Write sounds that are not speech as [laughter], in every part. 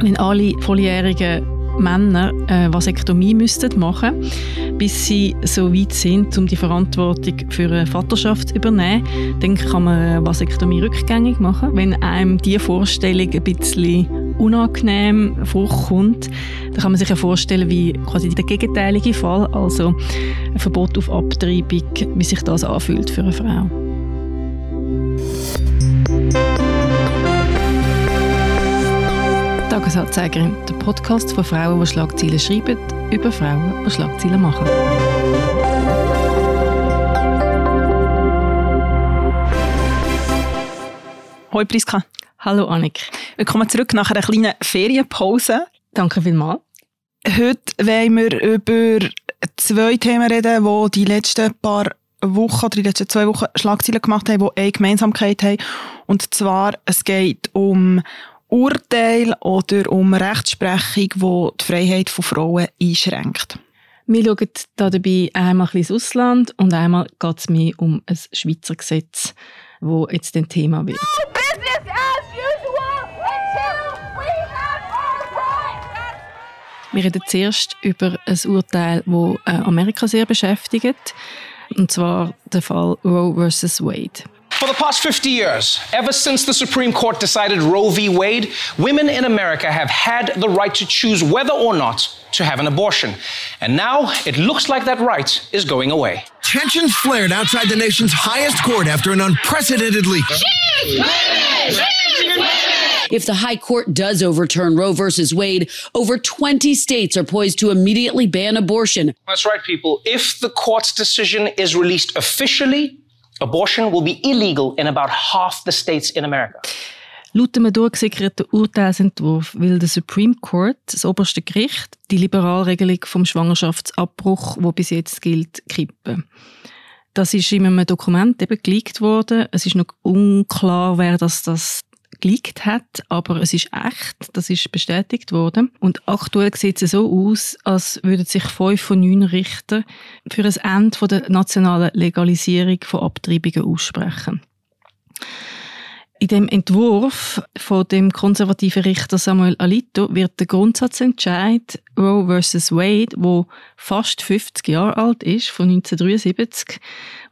Wenn alle volljährigen Männer eine Vasektomie müssten machen bis sie so weit sind, um die Verantwortung für eine Vaterschaft zu übernehmen, dann kann man eine Vasektomie rückgängig machen. Wenn einem diese Vorstellung ein bisschen unangenehm vorkommt, dann kann man sich ja vorstellen, wie quasi der gegenteilige Fall, also ein Verbot auf Abtreibung, wie sich das anfühlt für eine Frau. Tagesanzeigerin, der Podcast von Frauen, die Schlagzeilen schreiben, über Frauen, die Schlagzeilen machen. Hoi Priska. Hallo Annik. Willkommen zurück nach einer kleinen Ferienpause. Danke vielmals. Heute wollen wir über zwei Themen reden, die die letzten paar Wochen oder die letzten zwei Wochen Schlagzeilen gemacht haben, die eine Gemeinsamkeit haben. Und zwar, es geht um Urteil oder um Rechtsprechung, die die Freiheit von Frauen einschränkt. Wir schauen da dabei einmal ins Ausland und einmal geht es mehr um ein Schweizer Gesetz, das jetzt ein Thema wird. Wir reden zuerst über ein Urteil, das äh, Amerika sehr beschäftigt, und zwar der Fall Roe vs. Wade. For the past 50 years, ever since the Supreme Court decided Roe v. Wade, women in America have had the right to choose whether or not to have an abortion. And now it looks like that right is going away. Tensions flared outside the nation's highest court after an unprecedented leak. If the High Court does overturn Roe versus Wade, over 20 states are poised to immediately ban abortion. That's right, people. If the court's decision is released officially, abortion will be illegal in about half the states in America. Laut dem durchgesickerten Urteilsentwurf will der Supreme Court, das oberste Gericht, die Liberalregelung vom Schwangerschaftsabbruch, wo bis jetzt gilt, kippen. Das ist in einem Dokument eben geleakt worden. Es ist noch unklar, wer das, das geleakt hat, aber es ist echt, das ist bestätigt worden. Und aktuell sieht es so aus, als würden sich fünf von neun Richter für ein Ende der nationalen Legalisierung von Abtreibungen aussprechen. In dem Entwurf von dem konservativen Richter Samuel Alito wird der Grundsatzentscheid Roe vs. Wade, wo fast 50 Jahre alt ist, von 1973,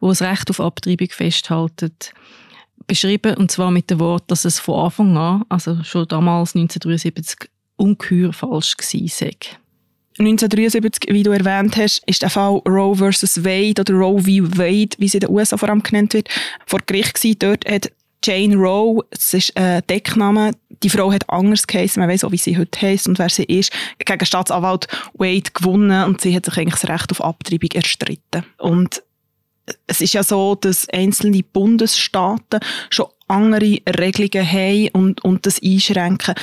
wo das Recht auf Abtreibung festhaltet, beschrieben, und zwar mit dem Wort, dass es von Anfang an, also schon damals 1973, ungeheuer falsch gewesen sei. 1973, wie du erwähnt hast, ist der Fall Roe vs. Wade oder Roe v. Wade, wie sie in den USA vor allem genannt wird, vor Gericht gewesen. Dort hat Jane Roe, das ist ein Deckname, die Frau hat anders geheißen, man weiß auch, wie sie heute heisst und wer sie ist, gegen Staatsanwalt Wade gewonnen und sie hat sich eigentlich das Recht auf Abtreibung erstritten. Und es ist ja so, dass einzelne Bundesstaaten schon andere Regelungen haben und, und das einschränken.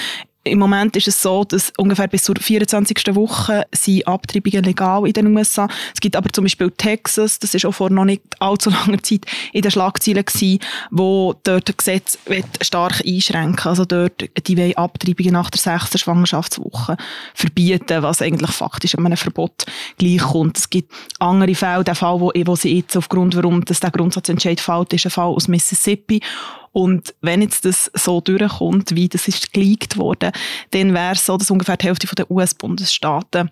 Im Moment ist es so, dass ungefähr bis zur 24. Woche sind Abtreibungen legal in den USA. Es gibt aber zum Beispiel Texas, das ist auch vor noch nicht allzu langer Zeit in den Schlagzeilen gewesen, wo dort das Gesetz stark einschränken Also dort, die wollen Abtreibungen nach der sechsten Schwangerschaftswoche verbieten, was eigentlich faktisch einem Verbot gleichkommt. Es gibt andere Fälle, der Fall, wo, wo sie jetzt aufgrund, warum das der Grundsatzentscheid fällt, ist ein Fall aus Mississippi, und wenn jetzt das so durchkommt, wie das ist geleakt worden, dann wäre es so, dass ungefähr die Hälfte der US-Bundesstaaten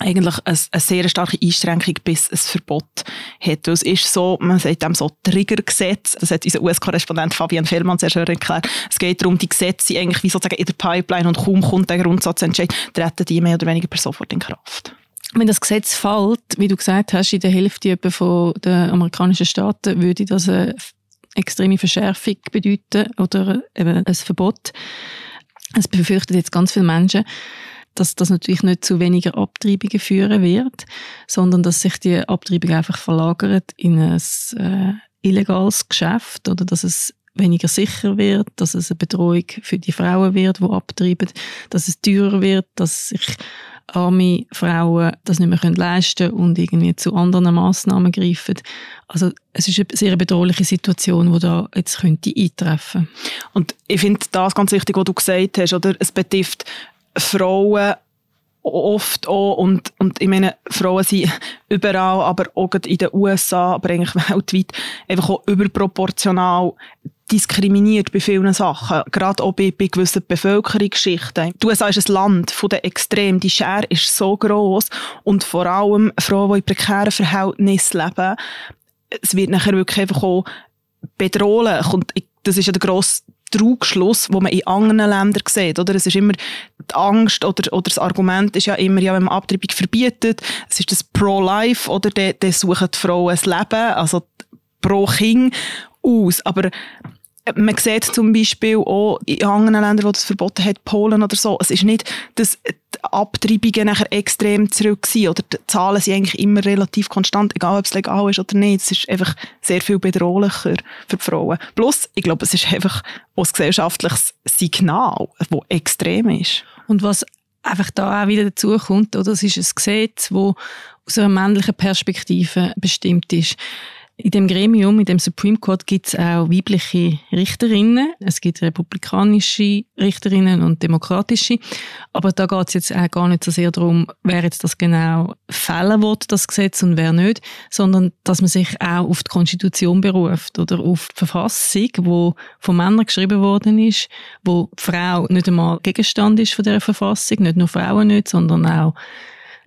eigentlich eine, eine, sehr starke Einschränkung bis ein Verbot hat. es ist so, man sagt dem so Triggergesetz, das hat unser US-Korrespondent Fabian Fellmann sehr schön erklärt. Es geht darum, die Gesetze sind eigentlich wie sozusagen in der Pipeline und kaum kommt der Grundsatzentscheid, treten die mehr oder weniger per sofort in Kraft. Wenn das Gesetz fällt, wie du gesagt hast, in der Hälfte von den amerikanischen Staaten, würde das eine extreme Verschärfung bedeuten oder eben ein Verbot. Es befürchten jetzt ganz viele Menschen, dass das natürlich nicht zu weniger Abtreibungen führen wird, sondern dass sich die Abtreibung einfach verlagert in ein äh, illegales Geschäft oder dass es weniger sicher wird, dass es eine Bedrohung für die Frauen wird, die abtreiben, dass es teurer wird, dass sich arme Frauen das nicht mehr leisten können und irgendwie zu anderen Massnahmen greifen. Also es ist eine sehr bedrohliche Situation, die da jetzt könnte eintreffen. Und ich finde das ganz wichtig, was du gesagt hast, oder? Es betrifft Frauen oft auch, und, und ich meine, Frauen sind [laughs] überall, aber auch in den USA, aber eigentlich [laughs] weltweit, einfach auch überproportional diskriminiert bei vielen Sachen, gerade auch bei, bei gewissen Bevölkerungsschichten. Die USA ist ein Land von den Extremen. Die Schere ist so groß und vor allem Frauen, die in prekären Verhältnissen leben, es wird nachher wirklich einfach auch bedrohlich und das ist ja der grosse Trugschluss, den man in anderen Ländern sieht. Oder? Es ist immer die Angst oder, oder das Argument ist ja immer, ja, wenn man Abtreibung verbietet, es ist das Pro-Life oder dann, suchen die Frauen ein Leben, also pro Kind aus. Aber man sieht zum Beispiel auch in anderen Ländern, wo das verboten hat, Polen oder so, es ist nicht, dass die Abtreibungen nachher extrem zurück sind oder die Zahlen sind eigentlich immer relativ konstant, egal ob es legal ist oder nicht. Es ist einfach sehr viel bedrohlicher für die Frauen. Plus, ich glaube, es ist einfach ein gesellschaftliches Signal, das extrem ist. Und was einfach da auch wieder dazu kommt, oder, es ist ein Gesetz, das aus einer männlichen Perspektive bestimmt ist. In dem Gremium, in dem Supreme Court, gibt es auch weibliche Richterinnen. Es gibt republikanische Richterinnen und demokratische. Aber da geht es jetzt auch gar nicht so sehr darum, wer jetzt das genau fällen will, das Gesetz, und wer nicht, sondern dass man sich auch auf die Konstitution beruft oder auf die Verfassung, wo von Männern geschrieben worden ist, wo die Frau nicht einmal Gegenstand ist von der Verfassung, nicht nur Frauen nicht, sondern auch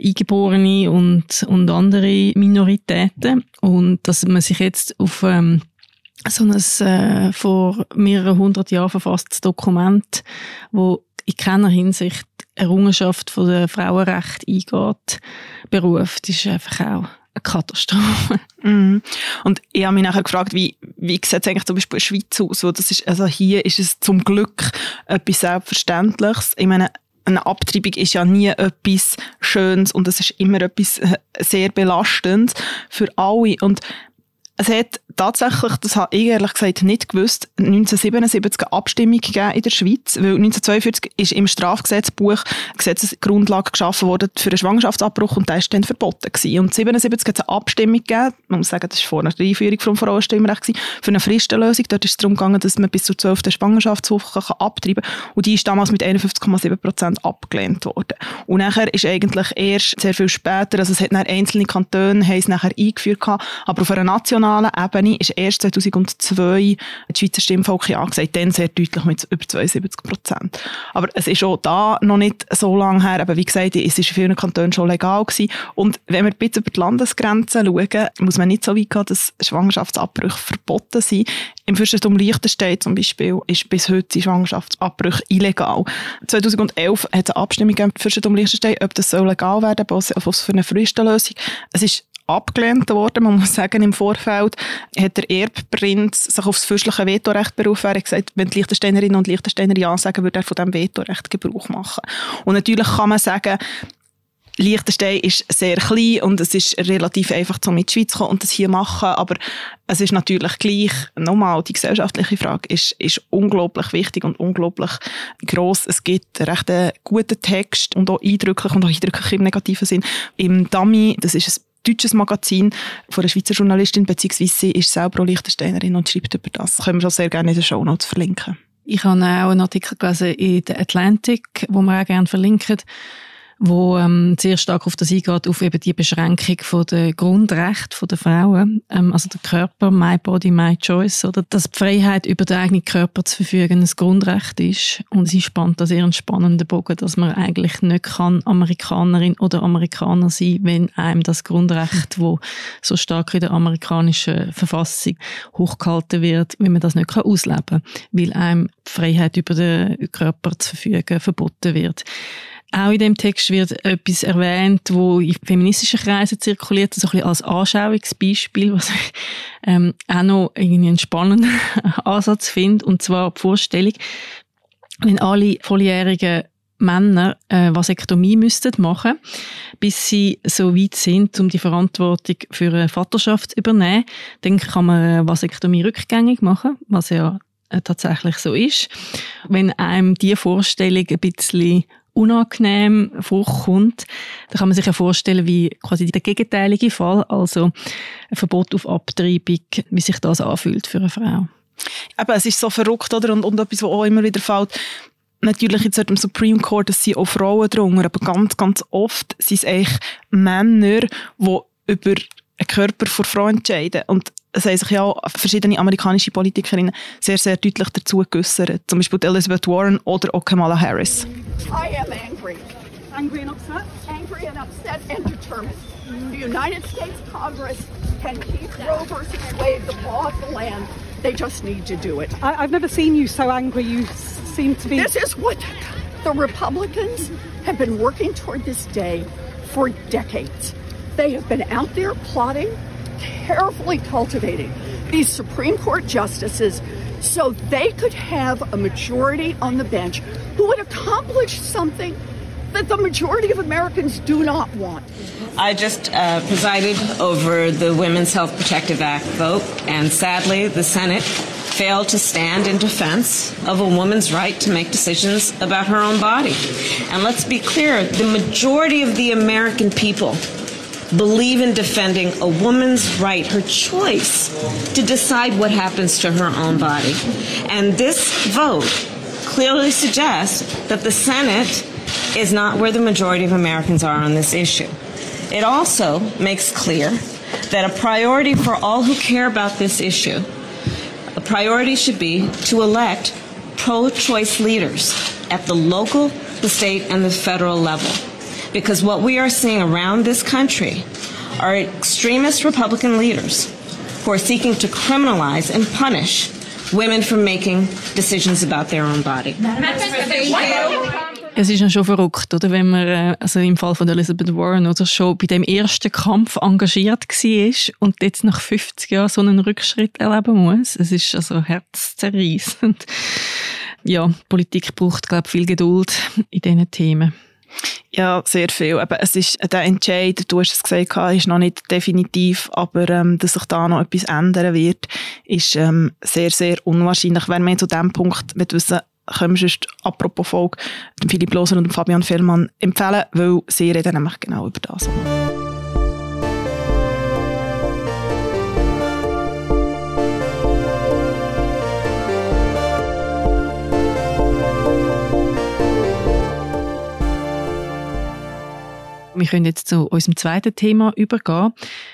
Eingeborene und, und andere Minoritäten. Und dass man sich jetzt auf ähm, so ein äh, vor mehreren hundert Jahren verfasstes Dokument, wo in keiner Hinsicht Errungenschaft von der Frauenrecht eingeht, beruft, ist einfach auch eine Katastrophe. [laughs] Mm. Und ich habe mich nachher gefragt, wie, wie sieht es eigentlich zum Beispiel in der Schweiz aus? das ist, also hier ist es zum Glück etwas Selbstverständliches. Ich meine, eine Abtreibung ist ja nie etwas Schönes und es ist immer etwas äh, sehr Belastendes für alle. Und es hat tatsächlich, das habe ich ehrlich gesagt nicht gewusst, 1977 eine Abstimmung gegeben in der Schweiz, weil 1942 ist im Strafgesetzbuch Gesetzesgrundlage geschaffen worden für einen Schwangerschaftsabbruch und der ist dann verboten gewesen. Und 1977 hat es eine Abstimmung gegeben, man muss sagen, das war vor einer Einführung vom Frauenstimmrecht für eine Fristenlösung. Dort ist es darum gegangen, dass man bis zur 12. Schwangerschaftswoche abtreiben kann und die ist damals mit 51,7 Prozent abgelehnt worden. Und nachher ist eigentlich erst sehr viel später, also es hat einzelne Kantone haben es nachher eingeführt aber auf einer nationalen Ebene Ebene ist erst 2002 das Schweizer Stimmvolk ja gesagt, dann sehr deutlich mit über 72 Prozent. Aber es ist auch da noch nicht so lange her, aber wie gesagt, es ist in vielen Kantonen schon legal gewesen. Und wenn wir ein bisschen über die Landesgrenzen schauen, muss man nicht so weit gehen, dass Schwangerschaftsabbrüche verboten sind. Im Fürstentum Liechtenstein zum Beispiel ist bis heute Schwangerschaftsabbrüche illegal. 2011 hat es eine Abstimmung im Fürstentum Liechtenstein, ob das legal werden soll, was für eine Fristenlösung. Es ist abgelehnt worden. Man muss sagen, im Vorfeld hat der Erbprinz sich auf das fürstliche Vetorecht berufen. Er hat gesagt, wenn die Liechtensteinerinnen und Liechtensteiner Ja sagen, würde er von diesem Vetorecht Gebrauch machen. Und natürlich kann man sagen, Liechtenstein ist sehr klein und es ist relativ einfach, um in die Schweiz zu kommen und das hier machen, aber es ist natürlich gleich, nochmal, die gesellschaftliche Frage ist, ist unglaublich wichtig und unglaublich groß. Es gibt einen recht guten Text und auch eindrücklich und auch eindrücklich im negativen Sinn. Im Dummy, das ist ein deutsches Magazin von einer Schweizer Journalistin, beziehungsweise sie ist selber auch Liechtensteinerin und schreibt über das. Können wir auch sehr gerne in den Show Notes verlinken. Ich habe auch einen Artikel gelesen in der Atlantic, wo wir auch gerne verlinken, wo ähm, sehr stark auf das eingeht, auf eben die Beschränkung von der Grundrechte der Frauen, ähm, also der Körper, my body, my choice, oder dass die Freiheit über den eigenen Körper zu verfügen ein Grundrecht ist. Und sie spannt da sehr einen spannenden Bogen, dass man eigentlich nicht kann Amerikanerin oder Amerikaner sein, wenn einem das Grundrecht, wo so stark in der amerikanischen Verfassung hochgehalten wird, wenn man das nicht kann ausleben weil einem die Freiheit über den Körper zu verfügen verboten wird. Auch in dem Text wird etwas erwähnt, wo in feministischen Kreisen zirkuliert, so ein bisschen als Anschauungsbeispiel, was ich ähm, auch noch irgendwie einen spannenden [laughs] Ansatz finde, und zwar die Vorstellung, wenn alle volljährigen Männer äh, Vasektomie müssten machen, bis sie so weit sind, um die Verantwortung für eine Vaterschaft zu übernehmen, dann kann man eine Vasektomie rückgängig machen, was ja äh, tatsächlich so ist. Wenn einem die Vorstellung ein bisschen unangenehm vorkommt, dann kann man sich ja vorstellen, wie quasi der gegenteilige Fall, also ein Verbot auf Abtreibung, wie sich das anfühlt für eine Frau. Aber es ist so verrückt, oder? Und, und etwas, was auch immer wieder fällt, natürlich jetzt im Supreme Court, es sind auch Frauen drunter, aber ganz, ganz oft sind es eigentlich Männer, die über einen Körper vor Frau entscheiden. Und es haben sich ja verschiedene amerikanische Politikerinnen sehr, sehr deutlich dazu geäußert. Zum Beispiel Elizabeth Warren oder auch Kamala Harris. I am angry. Angry and upset? Angry and upset and determined. The United States Congress can keep Roe versus Wade the law of the land. They just need to do it. I, I've never seen you so angry. You seem to be. This is what the Republicans have been working toward this day for decades. They have been out there plotting, carefully cultivating these Supreme Court justices so they could have a majority on the bench who would accomplish something that the majority of Americans do not want. I just uh, presided over the Women's Health Protective Act vote, and sadly, the Senate failed to stand in defense of a woman's right to make decisions about her own body. And let's be clear the majority of the American people believe in defending a woman's right, her choice to decide what happens to her own body. And this vote clearly suggests that the Senate is not where the majority of Americans are on this issue. It also makes clear that a priority for all who care about this issue, a priority should be to elect pro choice leaders at the local, the state, and the federal level. Because what we are seeing around this country are extremist Republican leaders who are seeking to criminalize and punish women for making decisions about their own body. Es ist ja schon verrückt, oder? Wenn man, äh, also im Fall von Elizabeth Warren, oder schon bei dem ersten Kampf engagiert war und jetzt nach 50 Jahren so einen Rückschritt erleben muss. Es ist also herzzerreißend. Ja, Politik braucht, glaube ich, viel Geduld in diesen Themen. Ja, sehr viel. Aber es ist, der Entscheid, du hast es gesagt, ist noch nicht definitiv, aber ähm, dass sich da noch etwas ändern wird, ist ähm, sehr, sehr unwahrscheinlich. Wenn wir zu dem Punkt wissen, können wir sonst, apropos Folge, Philipp Loser und Fabian Fellmann empfehlen, weil sie reden nämlich genau über das. Wir können jetzt zu unserem zweiten Thema übergehen,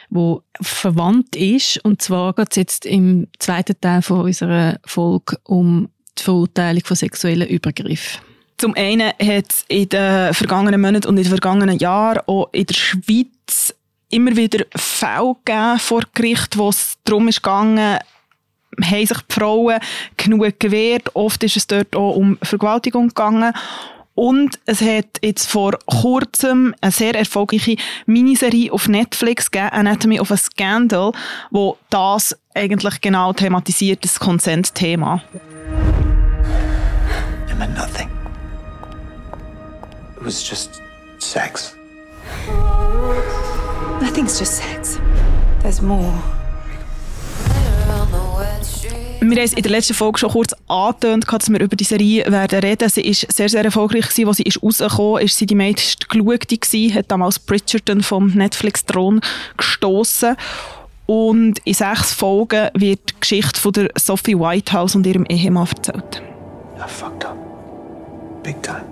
wo verwandt ist. Und zwar geht es jetzt im zweiten Teil von unserer Folge um die Verurteilung von sexuellen Übergriffen. Zum einen hat es in den vergangenen Monaten und in den vergangenen Jahren auch in der Schweiz immer wieder Fälle vor Gericht, wo es darum ging, haben sich die Frauen genug gewehrt. Oft ist es dort auch um Vergewaltigung gegangen. Und es hat jetzt vor kurzem eine sehr erfolgreiche Miniserie auf Netflix gegeben, Anatomy of a Scandal, wo das eigentlich genau thematisiert, das Consent-Thema. It meant nothing. It was just sex. Nothing's just sex. There's more. Wir haben es in der letzten Folge schon kurz angetönt, dass wir über die Serie werden reden. Sie ist sehr, sehr erfolgreich gewesen. Als sie ist rausgekommen ist, sie die meist geschaute gewesen, hat damals Bridgerton vom Netflix-Thron gestoßen. Und in sechs Folgen wird die Geschichte von der Sophie Whitehouse und ihrem Ehemann erzählt. I fucked up. Big time.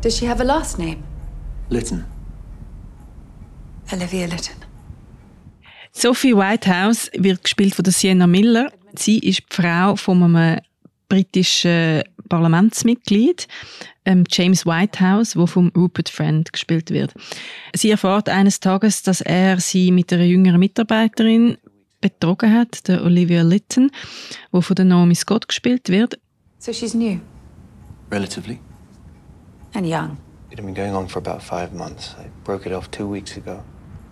Does she have a last name? Lytton. Olivia Lytton. Sophie Whitehouse wird gespielt von der Sienna Miller. Sie ist die Frau von einem britischen Parlamentsmitglied, ähm, James Whitehouse, wo vom Rupert Friend gespielt wird. Sie erfährt eines Tages, dass er sie mit einer jüngeren Mitarbeiterin betrogen hat, der Olivia Lytton, wo von der Naomi Scott gespielt wird. So she's new Relatively. and young. It had been going on for about five months. I broke it off two weeks ago,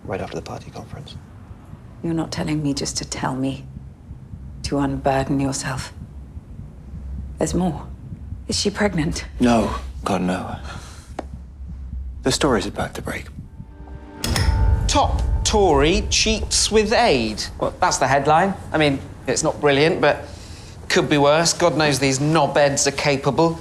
right after the party conference. You're not telling me just to tell me, to unburden yourself. There's more. Is she pregnant? No, God, no. The story's about to break. Top Tory cheats with aid. Well, that's the headline. I mean, it's not brilliant, but could be worse. God knows these knobheads are capable.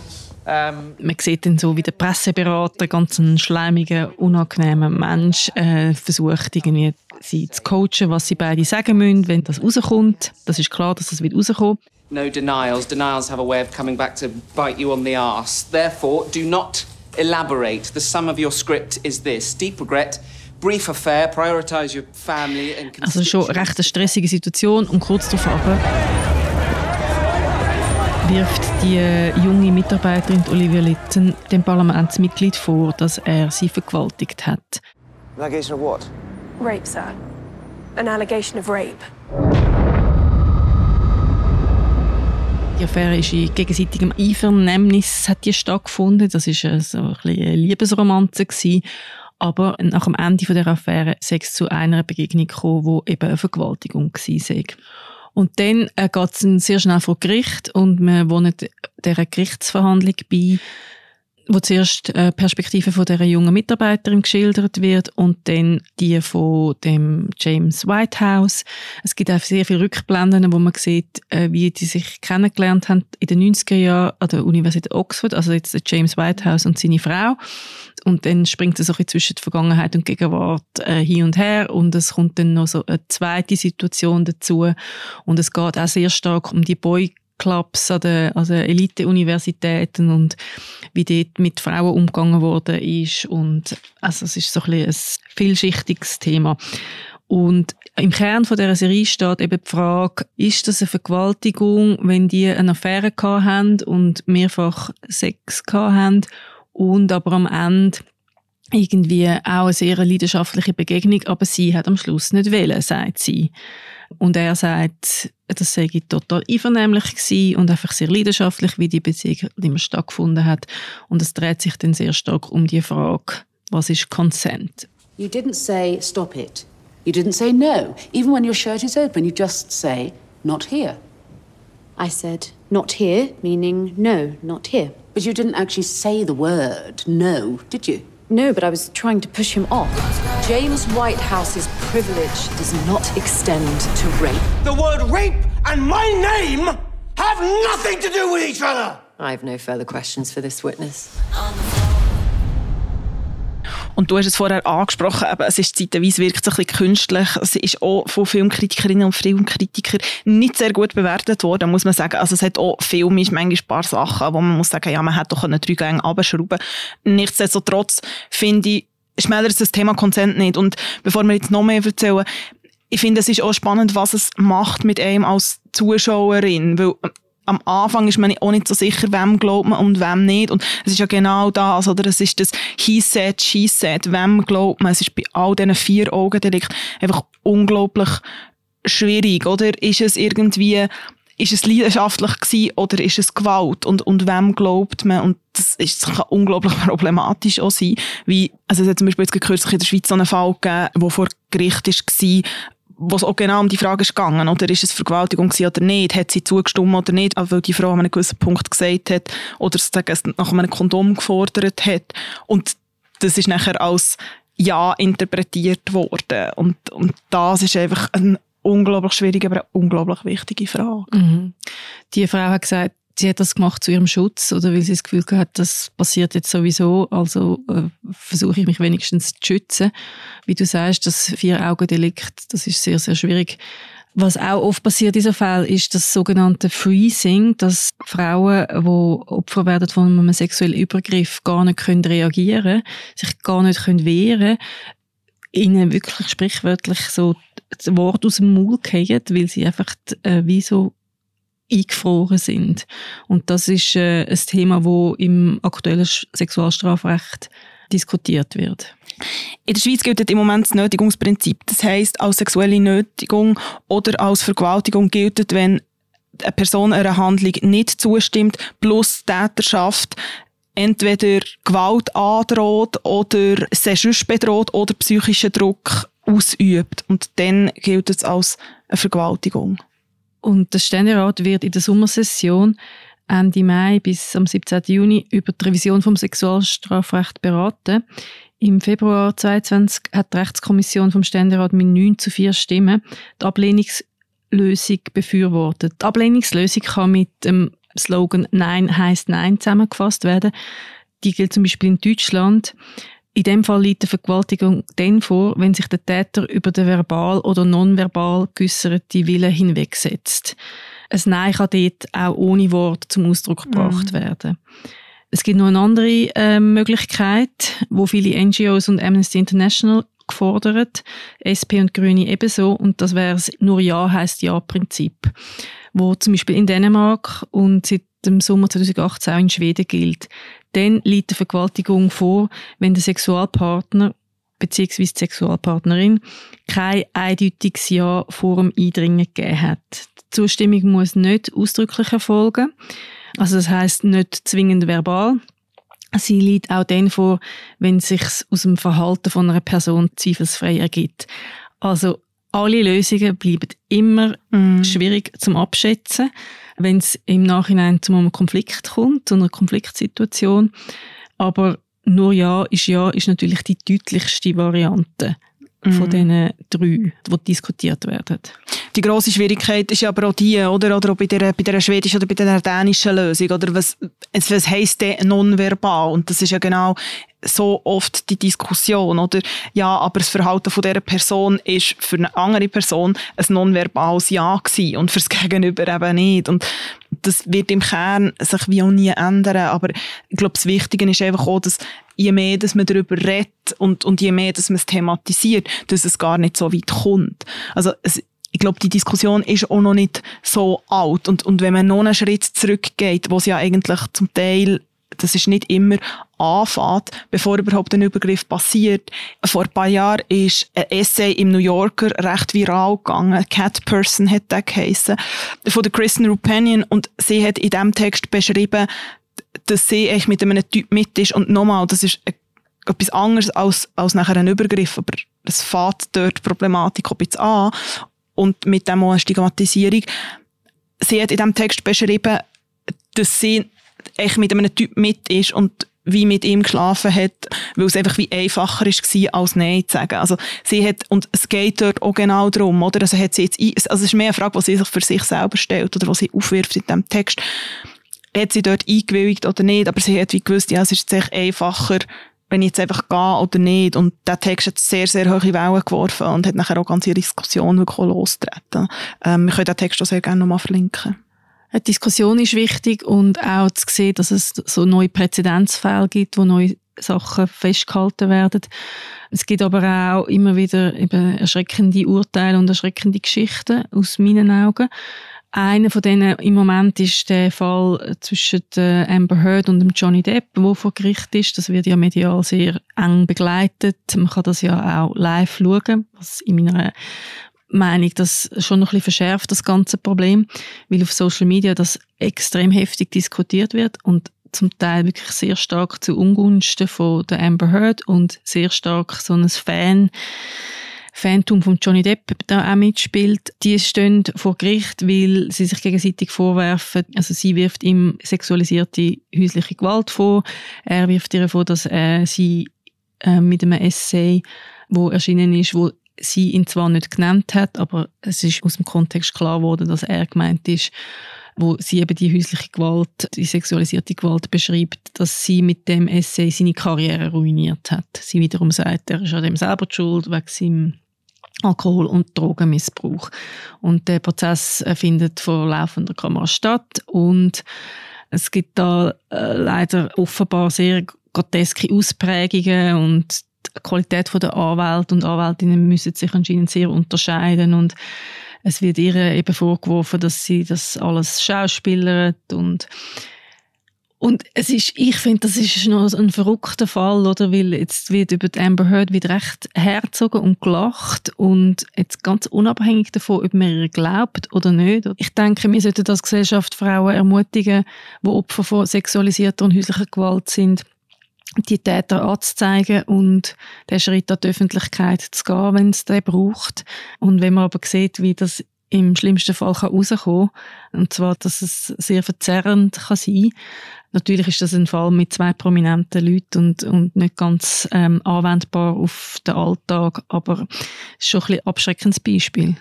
Um, Man sieht dann so, wie der Presseberater, ganz ein schleimiger, unangenehmer Mensch, äh, versucht irgendwie sie zu coachen, was sie beide sagen müssen, wenn das rauskommt. Das ist klar, dass das wird rauskommen. no denials. Denials have a way of coming back to bite you on the arse. Therefore, do not elaborate. The sum of your script is this deep regret, brief affair, prioritize your family and Also schon recht eine stressige Situation und kurz darauf aber wirft die äh, junge Mitarbeiterin Olivia Litton dem Parlamentsmitglied vor, dass er sie vergewaltigt hat. An allegation of what? Rape, sir. An allegation of rape. Die Affäre ist in gegenseitigem Einvernehmnis hat die stattgefunden. Das äh, so eine Liebesromanze gewesen. Aber nach dem Ende dieser Affäre sei es zu einer Begegnung wo eben eine Vergewaltigung war. Und dann äh, geht es sehr schnell vor Gericht und wir wohnen dieser Gerichtsverhandlung bei, wo zuerst äh, Perspektive von der jungen Mitarbeiterin geschildert wird und dann die von dem James Whitehouse. Es gibt auch sehr viele Rückblenden, wo man sieht, äh, wie die sich kennengelernt haben in den 90er Jahren an der Universität Oxford, also jetzt der James Whitehouse und seine Frau. Und dann springt es so ein bisschen zwischen Vergangenheit und Gegenwart äh, hin und her und es kommt dann noch so eine zweite Situation dazu und es geht auch sehr stark um die Boy Clubs an den also Elite-Universitäten und wie dort mit Frauen umgegangen worden ist und also es ist so ein, ein vielschichtiges Thema. Und im Kern von dieser Serie steht eben die Frage, ist das eine Vergewaltigung, wenn die eine Affäre haben und mehrfach Sex haben und aber am Ende irgendwie auch eine sehr leidenschaftliche Begegnung, aber sie hat am Schluss nicht wählen, sagt sie. Und er sagt, das sei total einvernehmlich gewesen und einfach sehr leidenschaftlich, wie die Beziehung immer stattgefunden hat. Und es dreht sich dann sehr stark um die Frage, was ist Consent? You didn't say stop it. You didn't say no. Even when your shirt is open, you just say not here. I said not here, meaning no, not here. But you didn't actually say the word no, did you? No, but I was trying to push him off. James Whitehouse's privilege does not extend to rape. The word rape and my name have nothing to do with each other. I have no further questions for this witness. Und du hast es vorher angesprochen, eben, es ist zeitweise wirkt es ein bisschen künstlich. Es ist auch von Filmkritikerinnen und Filmkritikern nicht sehr gut bewertet worden, muss man sagen. Also es hat auch filmisch manchmal ein paar Sachen, wo man muss sagen, ja, man hätte doch drei Gänge abschrauben Nichtsdestotrotz finde ich, schmälert das Thema Konsent nicht. Und bevor wir jetzt noch mehr erzählen, ich finde, es ist auch spannend, was es macht mit einem als Zuschauerin, weil am Anfang ist man auch nicht so sicher, wem glaubt man und wem nicht. Und es ist ja genau das, oder? Es ist das He said, She said, wem glaubt man. Es ist bei all diesen vier Augendelikten einfach unglaublich schwierig, oder? Ist es irgendwie, ist es leidenschaftlich gewesen oder ist es Gewalt? Und, und wem glaubt man? Und das, ist, das kann unglaublich [laughs] problematisch auch sein. Wie, also es hat zum Beispiel jetzt kürzlich in der Schweiz so einen Fall gegeben, der vor Gericht war, wo es auch genau um die Frage ist gegangen, oder? Ist es Vergewaltigung oder nicht, hat sie zugestimmt oder nicht, weil die Frau an einem gewissen Punkt gesagt hat oder es nach einem Kondom gefordert hat. Und das ist nachher als Ja interpretiert worden. Und, und das ist einfach eine unglaublich schwierige, aber eine unglaublich wichtige Frage. Mhm. Die Frau hat gesagt, sie hat das gemacht zu ihrem Schutz oder weil sie das Gefühl hat, das passiert jetzt sowieso, also äh, versuche ich mich wenigstens zu schützen. Wie du sagst, das Vier-Augen-Delikt, das ist sehr, sehr schwierig. Was auch oft passiert in diesem Fall, ist das sogenannte Freezing, dass Frauen, die Opfer werden von einem sexuellen Übergriff, gar nicht können reagieren sich gar nicht können wehren ihnen wirklich sprichwörtlich so das Wort aus dem Maul fallen, weil sie einfach äh, wie so eingefroren sind. Und das ist äh, ein Thema, wo im aktuellen Sexualstrafrecht diskutiert wird. In der Schweiz gilt im Moment das Nötigungsprinzip. Das heißt, als sexuelle Nötigung oder als Vergewaltigung gilt, wenn eine Person einer Handlung nicht zustimmt, plus Täterschaft entweder Gewalt androht oder sie sonst bedroht oder psychischen Druck ausübt. Und dann gilt es als eine Vergewaltigung. Und der Ständerat wird in der Sommersession Ende Mai bis am 17. Juni über die Revision vom Sexualstrafrecht beraten. Im Februar 2022 hat die Rechtskommission vom Ständerat mit 9 zu 4 Stimmen die Ablehnungslösung befürwortet. Die Ablehnungslösung kann mit dem Slogan Nein heißt Nein zusammengefasst werden. Die gilt zum Beispiel in Deutschland. In dem Fall liegt eine Vergewaltigung dann vor, wenn sich der Täter über den verbal oder nonverbal geäusserte Willen hinwegsetzt. Ein Nein kann dort auch ohne Wort zum Ausdruck gebracht mhm. werden. Es gibt noch eine andere äh, Möglichkeit, wo viele NGOs und Amnesty International gefordert, SP und Grüne ebenso. Und das wäre nur Ja heißt Ja-Prinzip, wo zum Beispiel in Dänemark und seit dem Sommer 2018 auch in Schweden gilt. Dann liegt eine Vergewaltigung vor, wenn der Sexualpartner bzw. die Sexualpartnerin kein eindeutiges Ja vor dem Eindringen gegeben hat. Die Zustimmung muss nicht ausdrücklich erfolgen. Also das heißt nicht zwingend verbal. Sie liegt auch dann vor, wenn es sich aus dem Verhalten von einer Person zweifelsfrei ergibt. Also alle Lösungen bleiben immer mm. schwierig zum Abschätzen, wenn es im Nachhinein zu einem Konflikt kommt, zu einer Konfliktsituation. Aber nur Ja ist Ja ist natürlich die deutlichste Variante mm. von diesen drei, die diskutiert werden. Die grosse Schwierigkeit ist ja aber auch die, oder? Oder auch bei der, bei der schwedischen oder bei der dänischen Lösung, oder? Was, was heisst denn nonverbal? Und das ist ja genau so oft die Diskussion, oder? Ja, aber das Verhalten von dieser Person ist für eine andere Person ein nonverbales Ja gewesen und fürs Gegenüber eben nicht. Und das wird im Kern sich wie auch nie ändern. Aber ich glaube, das Wichtige ist einfach auch, dass je mehr dass man darüber redet und, und je mehr dass man es thematisiert, dass es gar nicht so weit kommt. Also es, ich glaube, die Diskussion ist auch noch nicht so alt. Und, und wenn man noch einen Schritt zurückgeht, wo es ja eigentlich zum Teil das ist nicht immer anfängt, bevor überhaupt ein Übergriff passiert. Vor ein paar Jahren ist ein Essay im New Yorker recht viral gegangen. Cat Person hat der geheissen. Von der Kristen Rupanian. Und sie hat in diesem Text beschrieben, dass sie echt mit einem Typ mit ist. Und nochmal, das ist etwas anderes als, als nachher ein Übergriff. Aber es fängt dort die Problematik ein bisschen an. Und mit dem auch eine Stigmatisierung. Sie hat in diesem Text beschrieben, dass sie echt mit einem Typ mit ist und wie mit ihm geschlafen hat, weil es einfach wie einfacher war, als Nein zu sagen. Also sie hat, und es geht dort auch genau darum, oder? Also hat sie jetzt, also es ist mehr eine Frage, die sie sich für sich selber stellt oder was sie aufwirft in diesem Text. Hat sie dort eingewilligt oder nicht? Aber sie hat wie gewusst, ja, es ist jetzt einfacher, wenn ich jetzt einfach gehe oder nicht. Und der Text hat sehr, sehr hohe Wellen geworfen und hat nachher auch ganze Diskussion wirklich losgetreten. Ähm, wir können den Text auch sehr gerne nochmal verlinken. Eine Diskussion ist wichtig und auch zu sehen, dass es so neue Präzedenzfälle gibt, wo neue Sachen festgehalten werden. Es gibt aber auch immer wieder eben erschreckende Urteile und erschreckende Geschichten aus meinen Augen. Einer von denen im Moment ist der Fall zwischen Amber Heard und Johnny Depp, wo vor Gericht ist. Das wird ja medial sehr eng begleitet. Man kann das ja auch live schauen, was in meiner Meinung, das schon noch ein bisschen verschärft, das ganze Problem, weil auf Social Media das extrem heftig diskutiert wird und zum Teil wirklich sehr stark zu Ungunsten von der Amber Heard und sehr stark so ein Fan, Phantom von Johnny Depp da auch mitspielt. Die stehen vor Gericht, weil sie sich gegenseitig vorwerfen, also sie wirft ihm sexualisierte häusliche Gewalt vor, er wirft ihr vor, dass er sie äh, mit einem Essay, wo erschienen ist, wo sie ihn zwar nicht genannt hat, aber es ist aus dem Kontext klar geworden, dass er gemeint ist, wo sie eben die häusliche Gewalt, die sexualisierte Gewalt beschreibt, dass sie mit dem Essay seine Karriere ruiniert hat. Sie wiederum sagt, er ist an dem selber schuld, wegen seinem Alkohol- und Drogenmissbrauch. Und der Prozess äh, findet vor laufender Kamera statt und es gibt da äh, leider offenbar sehr groteske Ausprägungen und die Qualität der Anwälte und Anwältinnen müssen sich anscheinend sehr unterscheiden und es wird ihr eben vorgeworfen, dass sie das alles schauspielert und und es ist, ich finde, das ist noch ein verrückter Fall, oder? Weil jetzt wird über die Amber Heard wieder recht herzogen und gelacht und jetzt ganz unabhängig davon, ob man ihr glaubt oder nicht. Ich denke, wir sollten als Gesellschaft Frauen ermutigen, die Opfer von sexualisierter und häuslicher Gewalt sind, die Täter anzuzeigen und den Schritt an die Öffentlichkeit zu gehen, wenn es den braucht. Und wenn man aber sieht, wie das im schlimmsten Fall rauskommen kann, und zwar, dass es sehr verzerrend kann sein Natürlich ist das ein Fall mit zwei prominenten Leuten und, und nicht ganz ähm, anwendbar auf den Alltag, aber es ist schon ein bisschen abschreckendes Beispiel.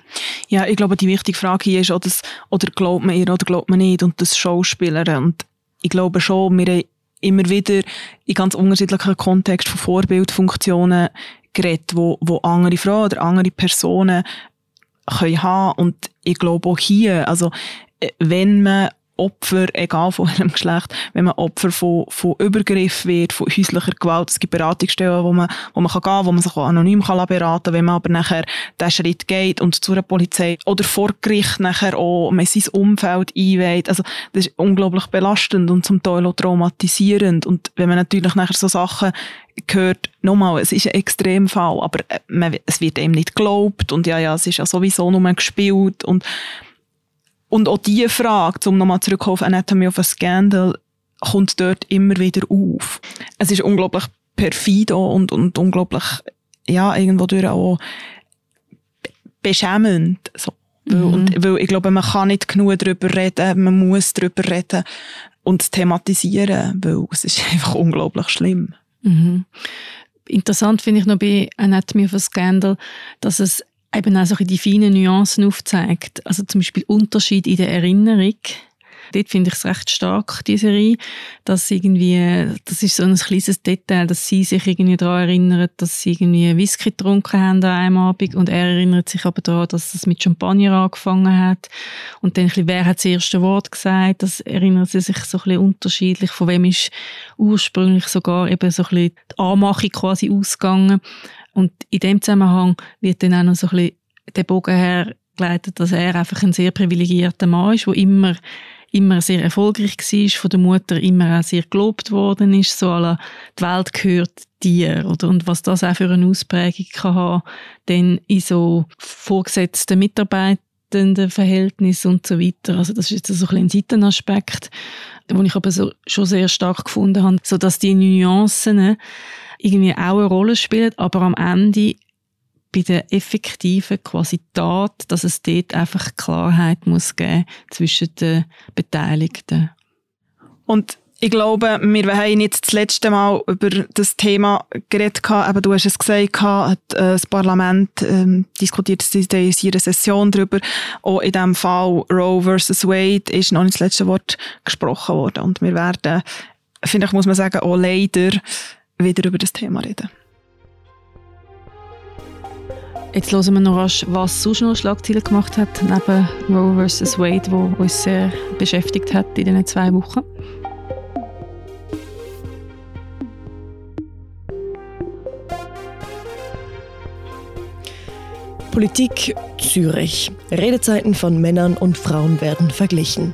Ja, ich glaube, die wichtige Frage hier ist, oder, oder glaubt man ihr oder glaubt man nicht und das Schauspieler. Und ich glaube schon, wir haben immer wieder in ganz unterschiedlichen Kontexten von Vorbildfunktionen geredet, wo, wo andere Frauen oder andere Personen können haben. Und ich glaube auch hier, also, wenn man Opfer, egal von [laughs] welchem Geschlecht, wenn man Opfer von, von Übergriff wird, von häuslicher Gewalt. Es gibt Beratungsstellen, wo man, wo man kann gehen kann, wo man sich anonym kann beraten kann, wenn man aber nachher diesen Schritt geht und zu einer Polizei oder vor Gericht nachher auch man sein Umfeld einweiht. Also, das ist unglaublich belastend und zum Teil auch traumatisierend. Und wenn man natürlich nachher so Sachen gehört, nochmal, es ist ein Extremfall, aber äh, man, es wird eben nicht geglaubt und ja, ja, es ist ja sowieso nur gespielt und und auch diese Frage, um nochmal zurück auf Anatomy of a Scandal, kommt dort immer wieder auf. Es ist unglaublich perfide und, und unglaublich, ja, irgendwo durch auch beschämend. So. Mhm. Und, weil ich glaube, man kann nicht genug darüber reden, man muss darüber reden und thematisieren, weil es ist [laughs] einfach unglaublich schlimm. Mhm. Interessant finde ich noch bei Anatomy of a Scandal, dass es eben auch so die feinen Nuancen aufzeigt. Also zum Beispiel Unterschied in der Erinnerung. Dort finde ich es recht stark, die Serie, dass irgendwie, das ist so ein kleines Detail, dass sie sich irgendwie daran erinnert, dass sie irgendwie Whisky getrunken haben an einem Abend und er erinnert sich aber daran, dass es mit Champagner angefangen hat und dann ein bisschen, wer hat das erste Wort gesagt, das erinnert sie sich so ein bisschen unterschiedlich, von wem ist ursprünglich sogar eben so ein bisschen die Anmachung quasi ausgegangen und in dem Zusammenhang wird dann auch noch so ein bisschen der Bogen hergeleitet, dass er einfach ein sehr privilegierter Mann ist, der immer immer sehr erfolgreich war, von der Mutter immer auch sehr gelobt worden ist, so aller die Welt gehört dir, oder? Und was das auch für eine Ausprägung kann haben, dann in so vorgesetzten Mitarbeitenden Verhältnis und so weiter. Also das ist jetzt so ein, ein Seitenaspekt, den ich aber so, schon sehr stark gefunden habe, so dass die Nuancen irgendwie auch eine Rolle spielen, aber am Ende bei der effektiven quasi Tat, dass es dort einfach Klarheit muss geben zwischen den Beteiligten. Und ich glaube, wir haben jetzt das letzte Mal über das Thema geredet. Aber du hast es gesagt, äh, das Parlament ähm, diskutiert in ihrer Session darüber. Auch in diesem Fall Roe versus Wade ist noch nicht das letzte Wort gesprochen worden. Und wir werden, finde ich, muss man sagen, auch leider wieder über das Thema reden. Jetzt hören wir noch rasch, was sonst noch Schlagzeilen gemacht hat, neben Roe vs. Wade, wo uns sehr beschäftigt hat in diesen zwei Wochen. Politik Zürich. Redezeiten von Männern und Frauen werden verglichen.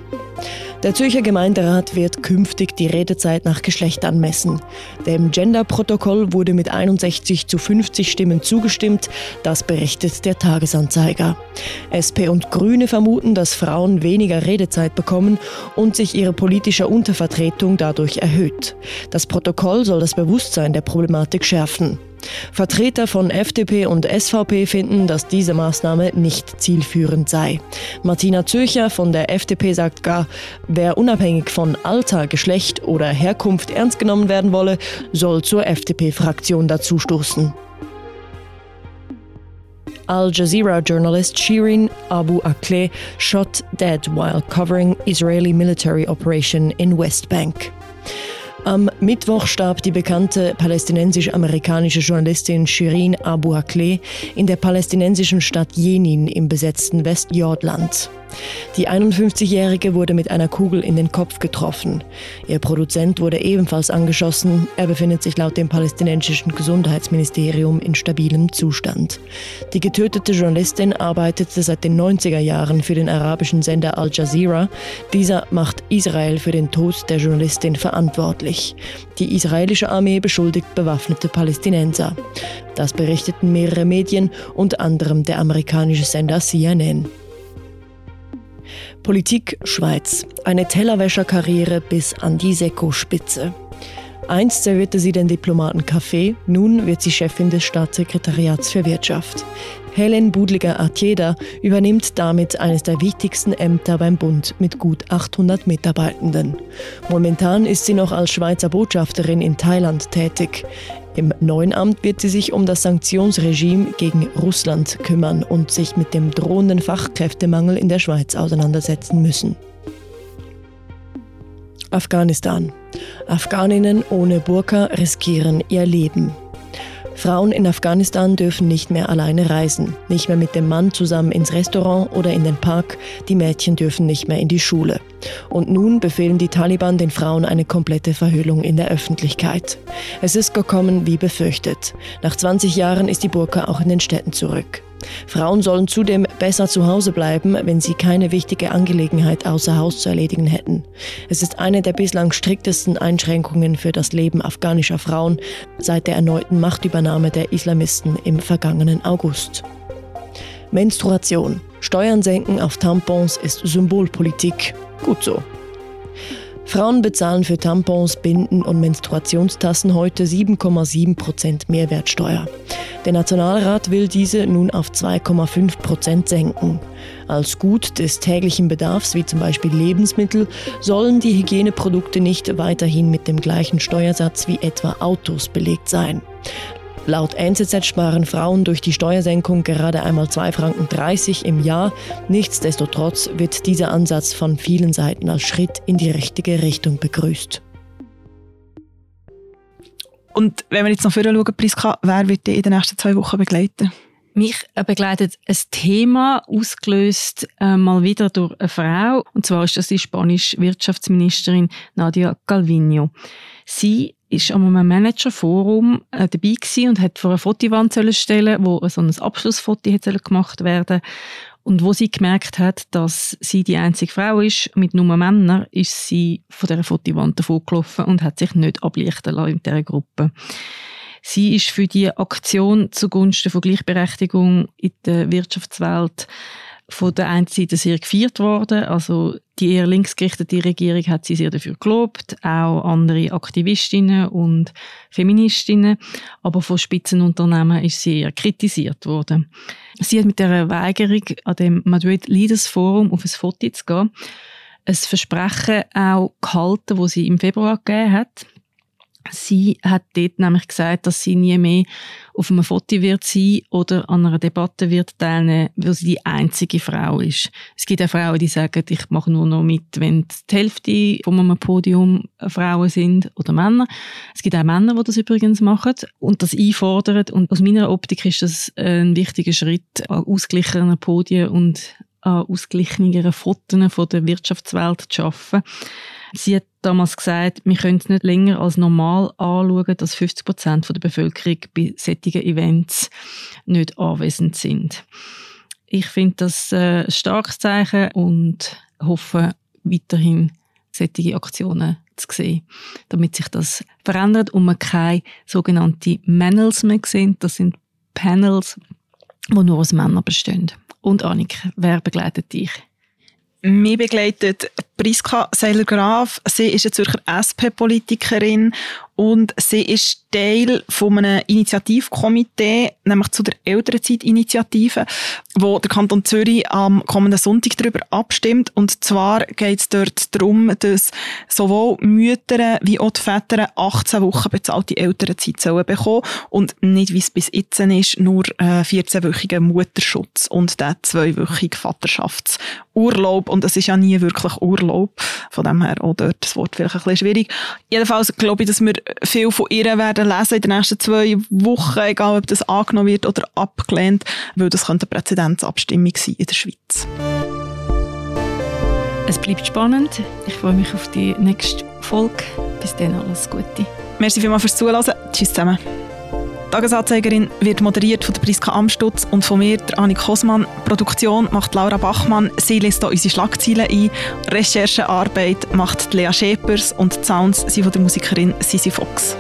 Der Zürcher Gemeinderat wird künftig die Redezeit nach Geschlechtern messen. Dem Gender-Protokoll wurde mit 61 zu 50 Stimmen zugestimmt, das berichtet der Tagesanzeiger. SP und Grüne vermuten, dass Frauen weniger Redezeit bekommen und sich ihre politische Untervertretung dadurch erhöht. Das Protokoll soll das Bewusstsein der Problematik schärfen. Vertreter von FDP und SVP finden, dass diese Maßnahme nicht zielführend sei. Martina Zürcher von der FDP sagt gar, wer unabhängig von Alter, Geschlecht oder Herkunft ernst genommen werden wolle, soll zur FDP-Fraktion dazustoßen. Al Jazeera journalist Shirin Abu Akleh shot dead while covering Israeli military operation in West Bank. Am Mittwoch starb die bekannte palästinensisch-amerikanische Journalistin Shirin Abu Akleh in der palästinensischen Stadt Jenin im besetzten Westjordland. Die 51-Jährige wurde mit einer Kugel in den Kopf getroffen. Ihr Produzent wurde ebenfalls angeschossen. Er befindet sich laut dem palästinensischen Gesundheitsministerium in stabilem Zustand. Die getötete Journalistin arbeitete seit den 90er Jahren für den arabischen Sender Al Jazeera. Dieser macht Israel für den Tod der Journalistin verantwortlich. Die israelische Armee beschuldigt bewaffnete Palästinenser. Das berichteten mehrere Medien, unter anderem der amerikanische Sender CNN. Politik Schweiz. Eine Tellerwäscherkarriere bis an die Seko-Spitze. Einst servierte sie den Diplomaten Kaffee, nun wird sie Chefin des Staatssekretariats für Wirtschaft. Helen Budliger-Artieda übernimmt damit eines der wichtigsten Ämter beim Bund mit gut 800 Mitarbeitenden. Momentan ist sie noch als Schweizer Botschafterin in Thailand tätig. Im neuen Amt wird sie sich um das Sanktionsregime gegen Russland kümmern und sich mit dem drohenden Fachkräftemangel in der Schweiz auseinandersetzen müssen. Afghanistan. Afghaninnen ohne Burka riskieren ihr Leben. Frauen in Afghanistan dürfen nicht mehr alleine reisen, nicht mehr mit dem Mann zusammen ins Restaurant oder in den Park, die Mädchen dürfen nicht mehr in die Schule. Und nun befehlen die Taliban den Frauen eine komplette Verhüllung in der Öffentlichkeit. Es ist gekommen wie befürchtet. Nach 20 Jahren ist die Burka auch in den Städten zurück. Frauen sollen zudem besser zu Hause bleiben, wenn sie keine wichtige Angelegenheit außer Haus zu erledigen hätten. Es ist eine der bislang striktesten Einschränkungen für das Leben afghanischer Frauen seit der erneuten Machtübernahme der Islamisten im vergangenen August. Menstruation. Steuern senken auf Tampons ist Symbolpolitik. Gut so. Frauen bezahlen für Tampons, Binden und Menstruationstassen heute 7,7 Prozent Mehrwertsteuer. Der Nationalrat will diese nun auf 2,5 Prozent senken. Als Gut des täglichen Bedarfs, wie zum Beispiel Lebensmittel, sollen die Hygieneprodukte nicht weiterhin mit dem gleichen Steuersatz wie etwa Autos belegt sein. Laut NZZ sparen Frauen durch die Steuersenkung gerade einmal 2,30 Franken im Jahr. Nichtsdestotrotz wird dieser Ansatz von vielen Seiten als Schritt in die richtige Richtung begrüßt. Und wenn wir jetzt noch vorher schauen, Priska, wer wird dich in den nächsten zwei Wochen begleiten? Mich äh, begleitet ein Thema, ausgelöst äh, mal wieder durch eine Frau. Und zwar ist das die spanische Wirtschaftsministerin Nadia Calvino. Sie ist an einem Managerforum äh, dabei gewesen und hat vor eine Fotowand stellen wo so ein Abschlussfoto gemacht werden und wo sie gemerkt hat, dass sie die einzige Frau ist mit nur Männern, ist sie von der Fotowand davongelaufen und hat sich nicht ablichten lassen in dieser Gruppe. Sie ist für die Aktion zugunsten von Gleichberechtigung in der Wirtschaftswelt von der einen Seite sehr gefeiert worden. Also die eher linksgerichtete Regierung hat sie sehr dafür gelobt, auch andere Aktivistinnen und Feministinnen, aber von Spitzenunternehmen ist sie eher kritisiert worden. Sie hat mit der Weigerung an dem Madrid Leaders Forum auf ein Foto zu gehen, ein Versprechen auch gehalten, das sie im Februar gegeben hat. Sie hat dort nämlich gesagt, dass sie nie mehr auf einem Foto wird sein oder an einer Debatte wird teilnehmen, weil sie die einzige Frau ist. Es gibt auch Frauen, die sagen, ich mache nur noch mit, wenn die Hälfte von einem Podium Frauen sind oder Männer. Es gibt auch Männer, die das übrigens machen und das einfordern. Und aus meiner Optik ist das ein wichtiger Schritt an ausgeglichenen Podien und an ausgeglicheneren Fotos von der Wirtschaftswelt zu schaffen. Sie hat damals gesagt, wir können es nicht länger als normal anschauen, dass 50 Prozent der Bevölkerung bei solchen Events nicht anwesend sind. Ich finde das äh, ein starkes Zeichen und hoffe weiterhin solche Aktionen zu sehen, damit sich das verändert und man keine sogenannten Panels mehr sehen. Das sind Panels, die nur aus Männern bestehen. Und Annik, wer begleitet dich? Mir begleitet Priska Seiler-Graf. Sie ist eine Zürcher SP-Politikerin und sie ist Teil von einem Initiativkomitee, nämlich zu der Elternzeit-Initiative, wo der Kanton Zürich am kommenden Sonntag darüber abstimmt. Und zwar geht es dort darum, dass sowohl Mütter wie auch die Väter 18 Wochen bezahlte Elternzeit sollen bekommen und nicht, wie es bis jetzt ist, nur äh, 14-wöchigen Mutterschutz und der zweiwöchige Vaterschaftsurlaub. Und es ist ja nie wirklich Urlaub. Von dem her auch dort das Wort vielleicht ein bisschen schwierig. Jedenfalls glaube ich, dass wir viel von ihr werden lesen in den nächsten zwei Wochen, egal ob das angenommen wird oder abgelehnt, weil das könnte eine Präzedenzabstimmung sein in der Schweiz. Es bleibt spannend. Ich freue mich auf die nächste Folge. Bis dann alles Gute. Merci vielmals fürs Zuhören. Tschüss zusammen. Tagesanzeigerin wird moderiert von Priska Amstutz und von mir, der Annik Kosmann. Produktion macht Laura Bachmann. Sie liest hier unsere Schlagzeilen ein. Recherchearbeit macht Lea Schepers und die Sounds sind von der Musikerin Sisi Fox.